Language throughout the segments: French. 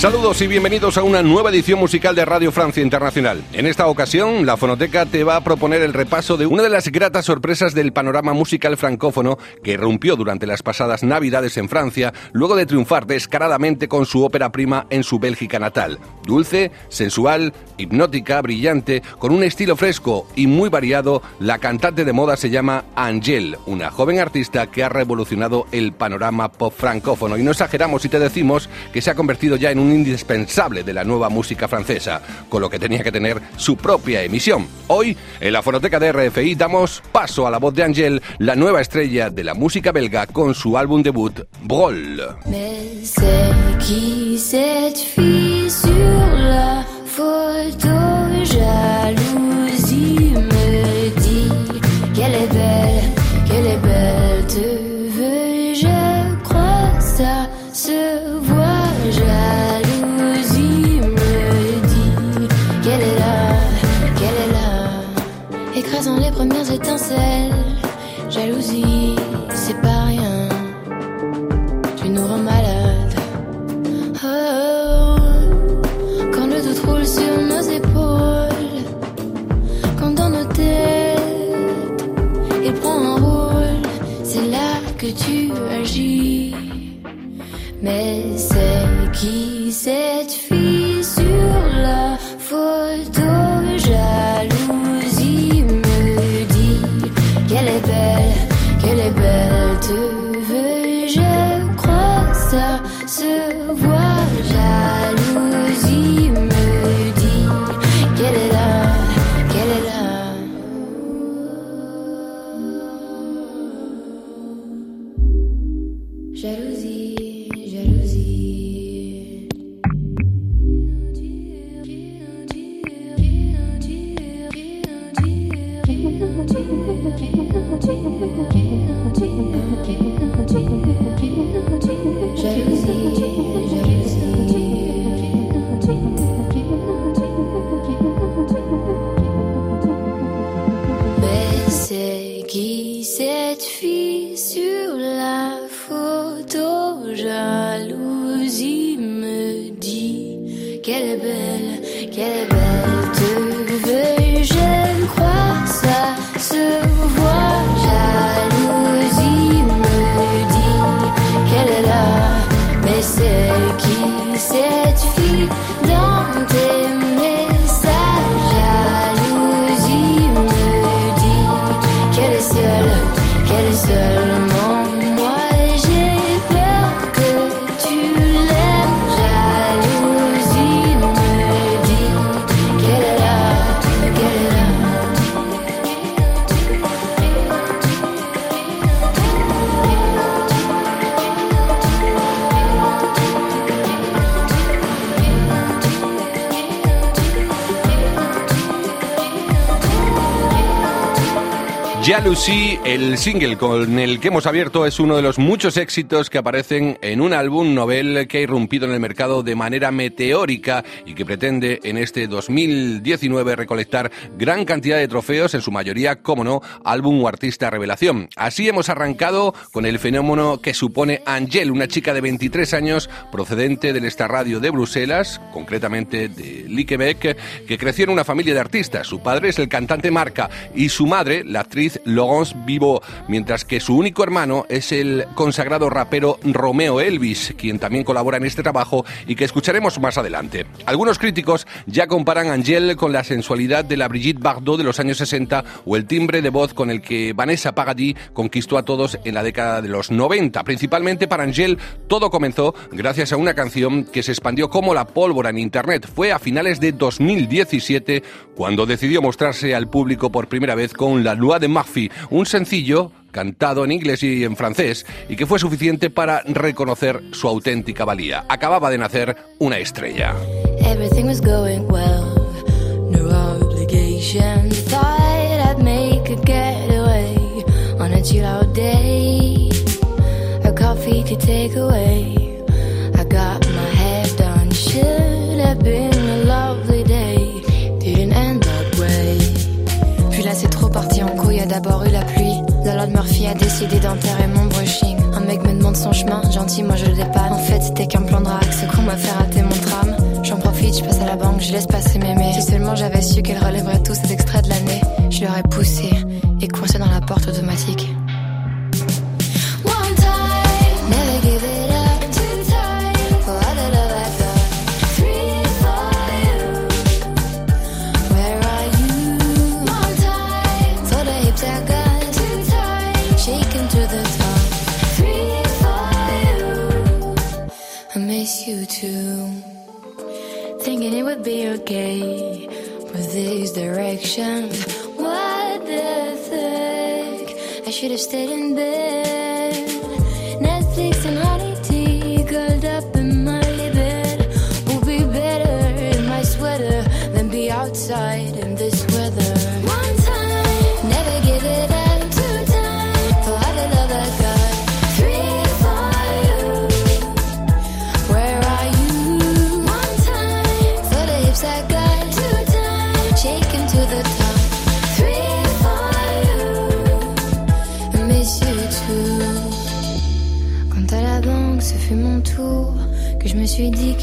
Saludos y bienvenidos a una nueva edición musical de Radio Francia Internacional. En esta ocasión, la Fonoteca te va a proponer el repaso de una de las gratas sorpresas del panorama musical francófono que rompió durante las pasadas Navidades en Francia, luego de triunfar descaradamente con su ópera prima en su Bélgica natal. Dulce, sensual, hipnótica, brillante, con un estilo fresco y muy variado, la cantante de moda se llama Angèle, una joven artista que ha revolucionado el panorama pop francófono. Y no exageramos si te decimos que se ha convertido ya en un indispensable de la nueva música francesa, con lo que tenía que tener su propia emisión. Hoy, en la fonoteca de RFI, damos paso a la voz de Angèle, la nueva estrella de la música belga, con su álbum debut, Brol. Qu'elle est belle, qu'elle est belle. Jealousy, el single con el que hemos abierto, es uno de los muchos éxitos que aparecen en un álbum novel que ha irrumpido en el mercado de manera meteórica y que pretende en este 2019 recolectar gran cantidad de trofeos, en su mayoría, como no, álbum o artista revelación. Así hemos arrancado con el fenómeno que supone Angel, una chica de 23 años procedente del Estarradio de Bruselas, concretamente de Liquebec, que creció en una familia de artistas. Su padre es el cantante Marca y su madre, la actriz Laurence Vivo, mientras que su único hermano es el consagrado rapero Romeo Elvis, quien también colabora en este trabajo y que escucharemos más adelante. Algunos críticos ya comparan a Angel con la sensualidad de la Brigitte Bardot de los años 60 o el timbre de voz con el que Vanessa Paradis conquistó a todos en la década de los 90. Principalmente para Angel todo comenzó gracias a una canción que se expandió como la pólvora en Internet. Fue a finales de 2017 cuando decidió mostrarse al público por primera vez con La Loi de Un sencillo cantado en inglés y en francés, y que fue suficiente para reconocer su auténtica valía. Acababa de nacer una estrella. D'abord eu la pluie. La Lord Murphy a décidé d'enterrer mon brushing. Un mec me demande son chemin, gentil, moi je le dépanne. En fait, c'était qu'un plan de drague, ce qu'on m'a fait rater mon tram. J'en profite, je passe à la banque, je laisse passer mes mails. Si seulement j'avais su qu'elle relèverait tous ces extraits de l'année, je l'aurais poussé et coincé dans la porte automatique. Okay with these directions. What the fuck? I should have stayed in bed.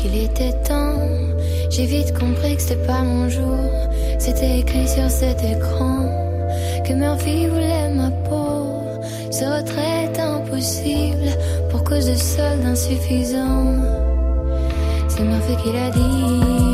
Qu'il était temps. J'ai vite compris que c'était pas mon jour. C'était écrit sur cet écran que Murphy voulait ma peau. Ce retraite impossible pour cause de soldes insuffisants. C'est Murphy qui l'a dit.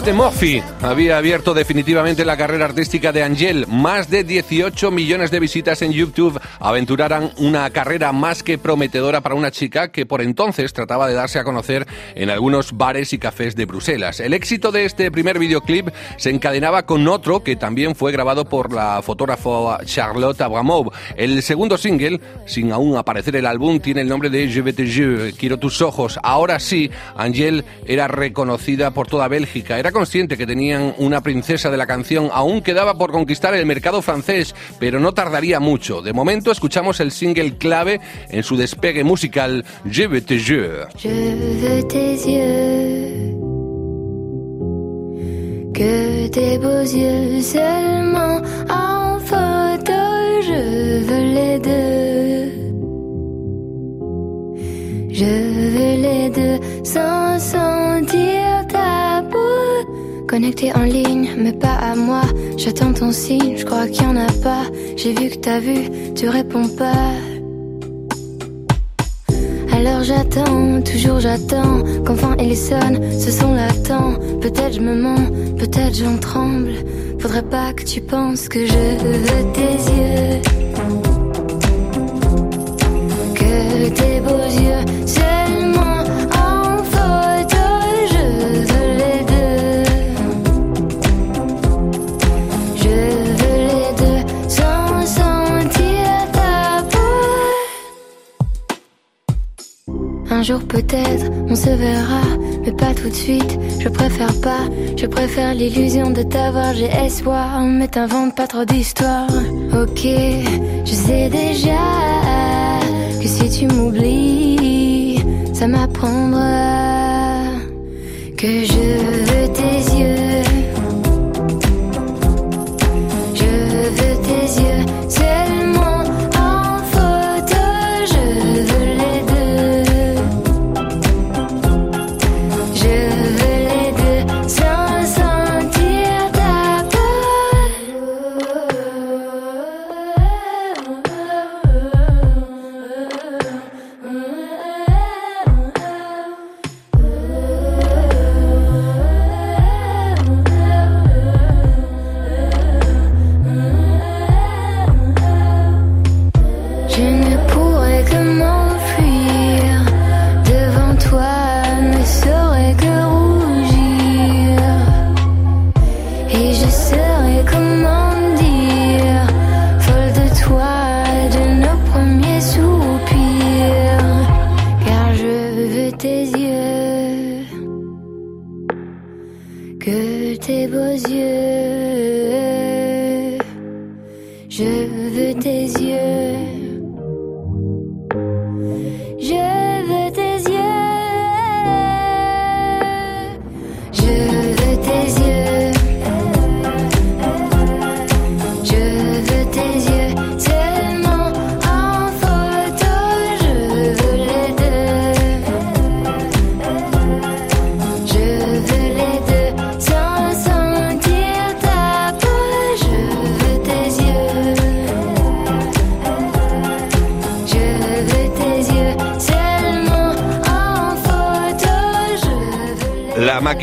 De Murphy había abierto definitivamente la carrera artística de Angel. Más de 18 millones de visitas en YouTube aventuraran una carrera más que prometedora para una chica que por entonces trataba de darse a conocer en algunos bares y cafés de Bruselas. El éxito de este primer videoclip se encadenaba con otro que también fue grabado por la fotógrafa Charlotte Abramov. El segundo single, sin aún aparecer el álbum, tiene el nombre de Je vais te Quiero tus ojos. Ahora sí, Angel era reconocida por toda Bélgica era consciente que tenían una princesa de la canción, aún quedaba por conquistar el mercado francés, pero no tardaría mucho. De momento escuchamos el single clave en su despegue musical, Je veux te jure. Je veux tes yeux, que tes beaux yeux seulement en photo, je veux les deux. Je veux les deux sans sentir ta peau. Connecté en ligne, mais pas à moi. J'attends ton signe, je crois qu'il y en a pas. J'ai vu que t'as vu, tu réponds pas. Alors j'attends, toujours j'attends qu'enfin il sonne, ce son l'attend. Peut-être je me mens, peut-être j'en tremble. Faudrait pas que tu penses que je veux tes yeux. Que tes beaux yeux Un jour peut-être, on se verra, mais pas tout de suite. Je préfère pas, je préfère l'illusion de t'avoir. J'ai espoir, mais t'invente pas trop d'histoires. Ok, je sais déjà que si tu m'oublies, ça m'apprendra que je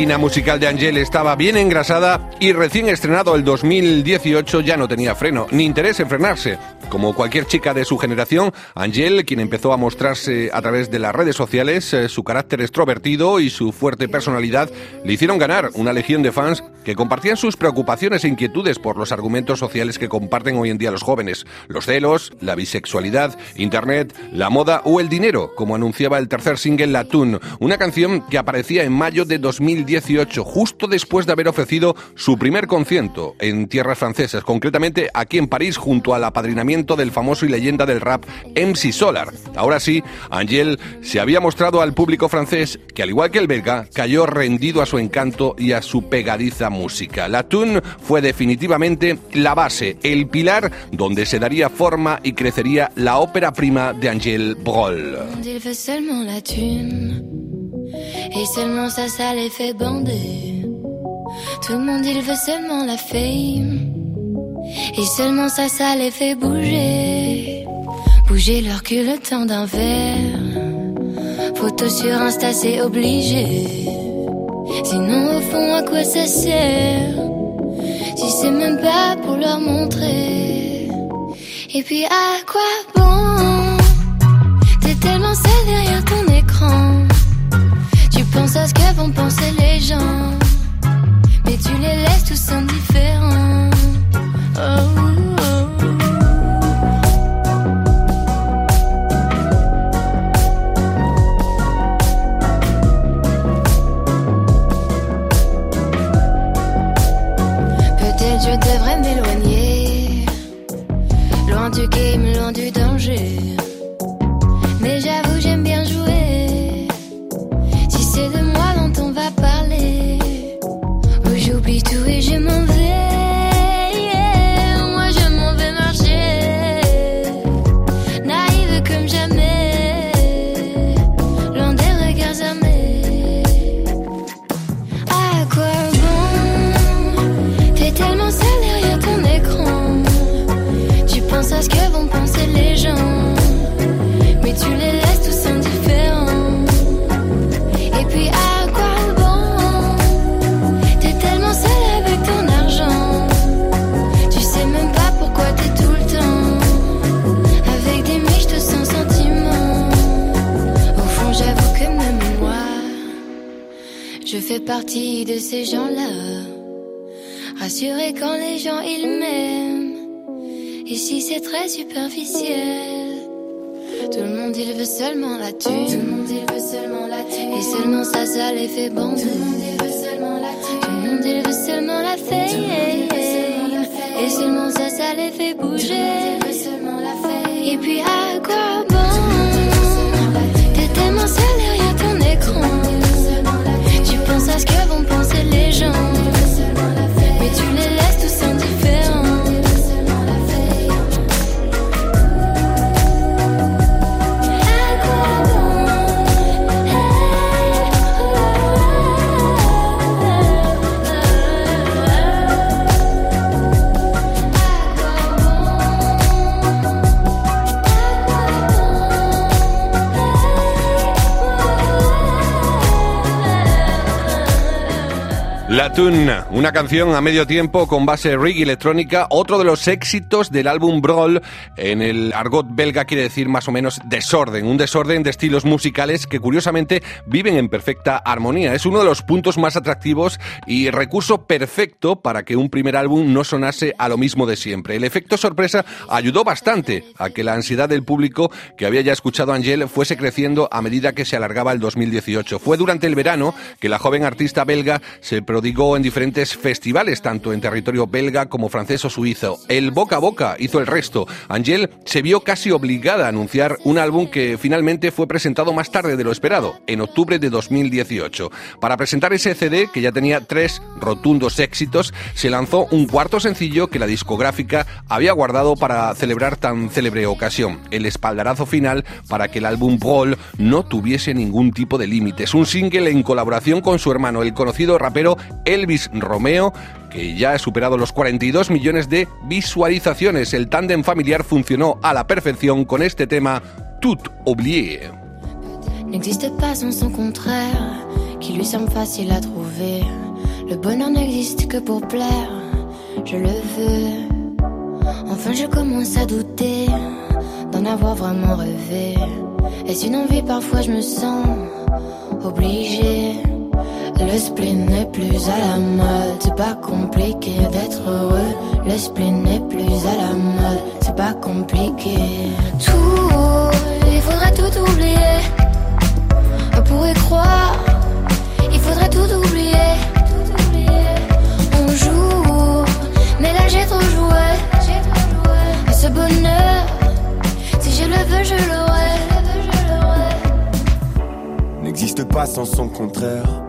máquina musical de Angel estaba bien engrasada y recién estrenado el 2018 ya no tenía freno, ni interés en frenarse. Como cualquier chica de su generación, Angel, quien empezó a mostrarse a través de las redes sociales, eh, su carácter extrovertido y su fuerte personalidad le hicieron ganar una legión de fans que compartían sus preocupaciones e inquietudes por los argumentos sociales que comparten hoy en día los jóvenes, los celos, la bisexualidad, Internet, la moda o el dinero, como anunciaba el tercer single La Tune, una canción que aparecía en mayo de 2018, justo después de haber ofrecido su primer concierto en tierras francesas, concretamente aquí en París, junto al apadrinamiento del famoso y leyenda del rap MC Solar. Ahora sí, Angel se había mostrado al público francés que, al igual que el belga, cayó rendido a su encanto y a su pegadiza música. La tune fue definitivamente la base, el pilar donde se daría forma y crecería la ópera prima de Angel Brol. Et seulement ça, ça les fait bouger. Bouger leur cul le temps d'un verre. Photo sur Insta, c'est obligé. Sinon, au fond, à quoi ça sert? Si c'est même pas pour leur montrer. Et puis, à quoi bon? T'es tellement seul derrière ton écran. Tu penses à ce que vont penser les gens. Mais tu les laisses tous indifférents. Oh. Partie de ces gens-là. Rassurés quand les gens ils m'aiment. Ici c'est très superficiel. Tout le monde il veut seulement la thune. Tout le monde il veut seulement la thune. Et seulement ça, ça les fait bon. Tout le monde il veut seulement la thune. Tout le monde il veut seulement la. Et seulement ça, ça les fait bouger. Et puis à quoi La Tune, una canción a medio tiempo con base reggae electrónica, otro de los éxitos del álbum Brawl, en el argot belga quiere decir más o menos desorden, un desorden de estilos musicales que curiosamente viven en perfecta armonía. Es uno de los puntos más atractivos y recurso perfecto para que un primer álbum no sonase a lo mismo de siempre. El efecto sorpresa ayudó bastante a que la ansiedad del público que había ya escuchado a Angel fuese creciendo a medida que se alargaba el 2018. Fue durante el verano que la joven artista belga se prodigó en diferentes festivales, tanto en territorio belga como francés o suizo. El boca a boca hizo el resto. Angel se vio casi obligada a anunciar un álbum que finalmente fue presentado más tarde de lo esperado, en octubre de 2018. Para presentar ese CD, que ya tenía tres rotundos éxitos, se lanzó un cuarto sencillo que la discográfica había guardado para celebrar tan célebre ocasión, el espaldarazo final para que el álbum Brawl no tuviese ningún tipo de límites. Un single en colaboración con su hermano, el conocido rapero Elvis Romeo, que ya ha superado los 42 millones de visualizaciones. El tándem familiar funcionó a la perfección con este tema Tout oublié. N'existe pas sans son contraire, qui lui semble facile à trouver. Le bonheur n'existe que pour plaire, je le veux. Enfin, je commence à douter d'en avoir vraiment rêvé. Est-ce une envie? Parfois, je me sens obligée. Le spleen n'est plus à la mode, c'est pas compliqué d'être heureux. Le spleen n'est plus à la mode, c'est pas compliqué. Tout, il faudrait tout oublier. On pourrait croire, il faudrait tout oublier. On joue, mais là j'ai trop joué. Ce bonheur, si je le veux, je l'aurai. N'existe pas sans son contraire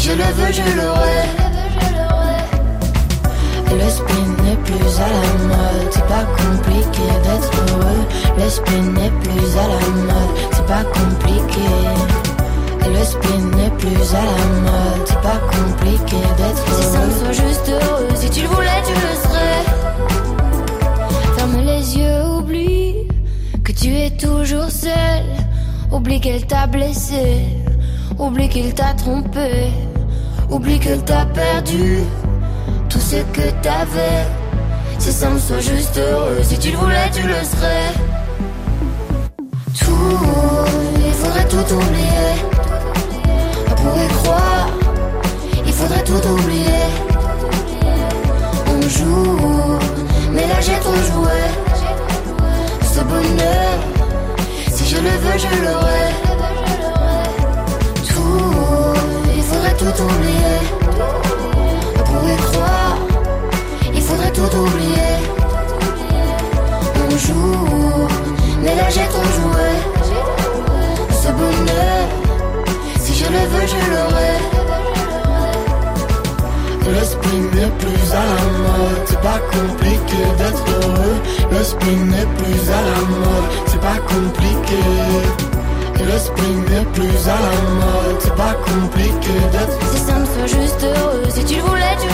je le veux, je l'aurai. Le spin n'est plus à la mode, c'est pas compliqué d'être heureux. Le spin n'est plus à la mode, c'est pas compliqué. Le spin n'est plus à la mode, c'est pas compliqué d'être heureux. Si ça me soit juste heureux, si tu le voulais, tu le serais. Ferme les yeux, oublie que tu es toujours seul. Oublie qu'elle t'a blessé, oublie qu'il t'a trompé. Oublie que t'as perdu tout ce que t'avais. C'est simple, sois juste heureux. Si tu le voulais, tu le serais. Tout, il faudrait tout oublier. Pour y croire, il faudrait tout oublier. On joue, mais là j'ai trop joué. Ce bonheur, si je le veux, je l'aurai. Tout oublier. Pour y croire, il faudrait tout oublier. On joue, mais là j'ai trop joué. Ce bonheur, si je le veux, je l'aurai. Le spin n'est plus à la mode, c'est pas compliqué d'être heureux. Le spin n'est plus à la mode, c'est pas compliqué. Le spin n'est plus à la mode, c'est pas compliqué d'être. Si ça me soit juste heureux, si tu le voulais, tu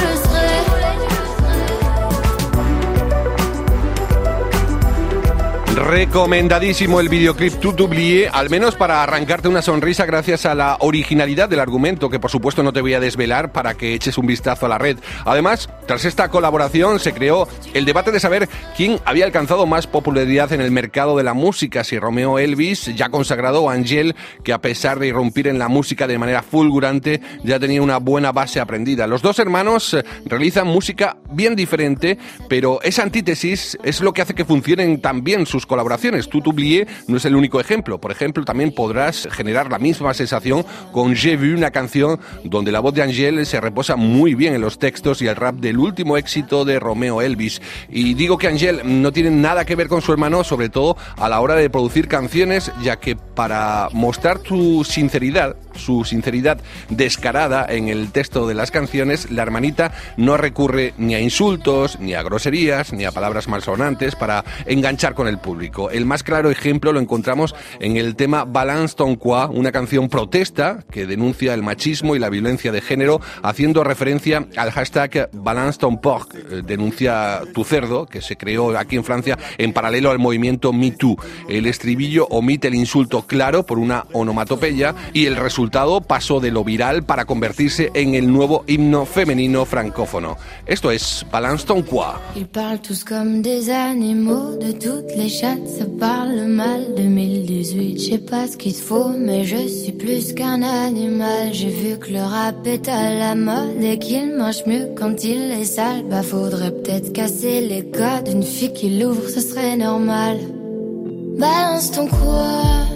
Recomendadísimo el videoclip Tout Oublié, al menos para arrancarte una sonrisa gracias a la originalidad del argumento, que por supuesto no te voy a desvelar para que eches un vistazo a la red. Además, tras esta colaboración se creó el debate de saber quién había alcanzado más popularidad en el mercado de la música, si Romeo Elvis, ya consagrado, o Angel, que a pesar de irrumpir en la música de manera fulgurante, ya tenía una buena base aprendida. Los dos hermanos eh, realizan música bien diferente, pero esa antítesis es lo que hace que funcionen tan bien sus colaboraciones. Tout oublié no es el único ejemplo. Por ejemplo, también podrás generar la misma sensación con J'ai vu, una canción donde la voz de Angel se reposa muy bien en los textos y el rap del último éxito de Romeo Elvis. Y digo que Angel no tiene nada que ver con su hermano, sobre todo a la hora de producir canciones, ya que para mostrar tu sinceridad, su sinceridad descarada en el texto de las canciones, la hermanita no recurre ni a insultos, ni a groserías, ni a palabras malsonantes para enganchar con el público. El más claro ejemplo lo encontramos en el tema Balance ton quoi, una canción protesta que denuncia el machismo y la violencia de género, haciendo referencia al hashtag Balance ton porc, eh, denuncia tu cerdo, que se creó aquí en Francia en paralelo al movimiento Me Too. El estribillo omite el insulto claro por una onomatopeya y el resultado resultado pasó de lo viral para convertirse en el nuevo himno femenino francófono. Esto es Balance ton quoi. Ils parlent tous comme des animaux, de toutes les chattes, ça parle mal. 2018, je sais pas ce qu'il faut, mais je suis plus qu'un animal. J'ai vu que le rap est à la mode et qu'il marche mieux quand il est sale. Bah faudrait peut-être casser les codes, une fille qui l'ouvre, ce serait normal. Balance ton quoi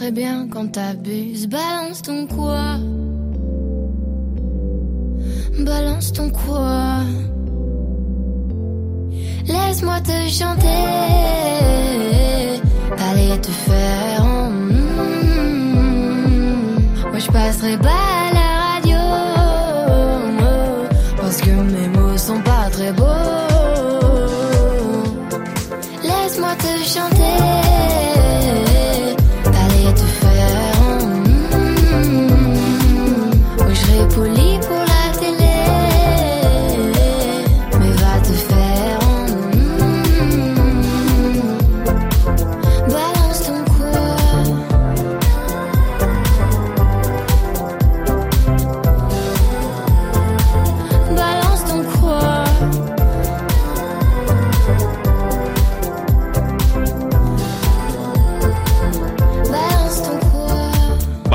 Très bien quand t'abuses. Balance ton quoi? Balance ton quoi? Laisse-moi te chanter. Allez te faire. Moi je passerai pas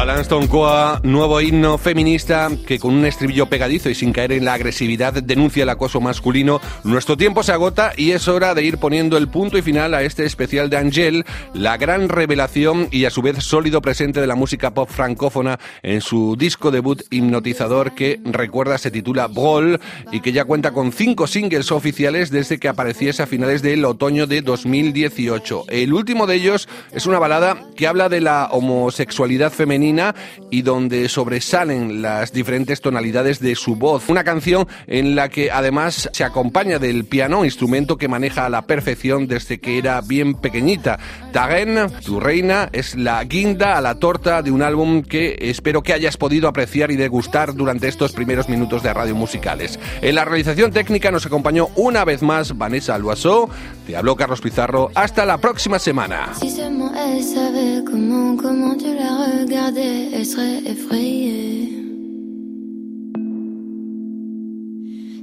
quoi. Balance ton quoi, nuevo himno feminista que con un estribillo pegadizo y sin caer en la agresividad denuncia el acoso masculino. Nuestro tiempo se agota y es hora de ir poniendo el punto y final a este especial de Angel, la gran revelación y a su vez sólido presente de la música pop francófona en su disco debut hipnotizador que recuerda se titula Brol y que ya cuenta con cinco singles oficiales desde que apareciese a finales del otoño de 2018. El último de ellos es una balada que habla de la homosexualidad femenina y donde sobresalen las diferentes tonalidades de su voz. Una canción en la que además se acompaña del piano, instrumento que maneja a la perfección desde que era bien pequeñita. Tagen, tu reina, es la guinda a la torta de un álbum que espero que hayas podido apreciar y degustar durante estos primeros minutos de radio musicales. En la realización técnica nos acompañó una vez más Vanessa Loiseau. Te habló Carlos Pizarro. Hasta la próxima semana. Si seulement la elle serait effrayée.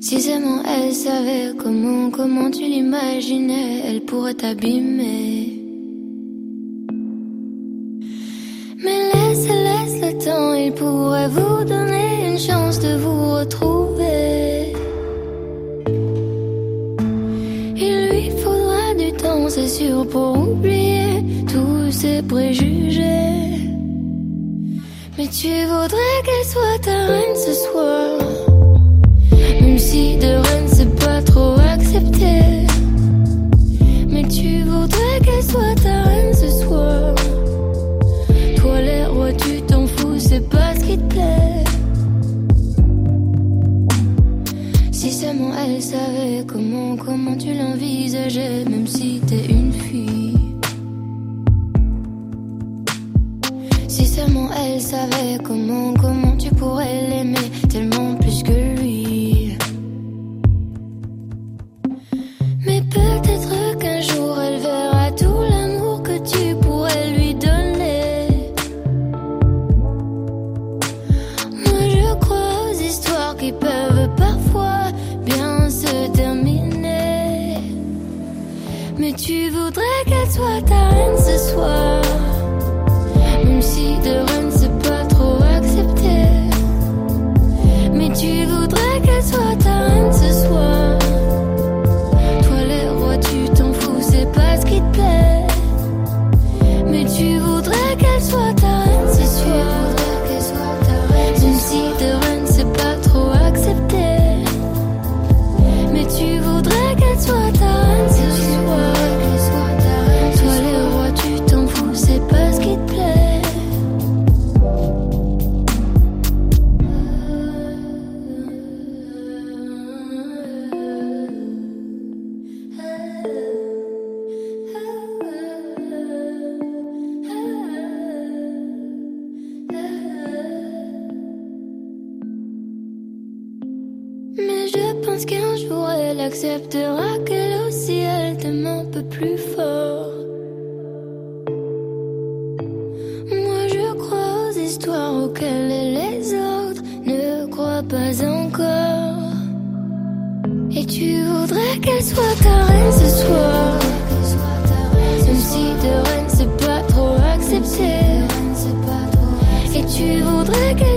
Si seulement elle savait comment, comment tu l'imaginais, elle pourrait t'abîmer. Mais laisse, laisse le temps, il pourrait vous donner une chance de vous retrouver. Il lui faudra du temps, c'est sûr, pour oublier tous ses préjugés. Mais tu voudrais qu'elle soit ta reine ce soir. Même si de reine c'est pas trop accepté. Mais tu voudrais qu'elle soit 错的 plus fort. Moi je crois aux histoires auxquelles les autres ne croient pas encore. Et tu voudrais qu'elle soit ta reine ce soir. Même si de reine c'est pas trop accepté. Et tu voudrais qu'elle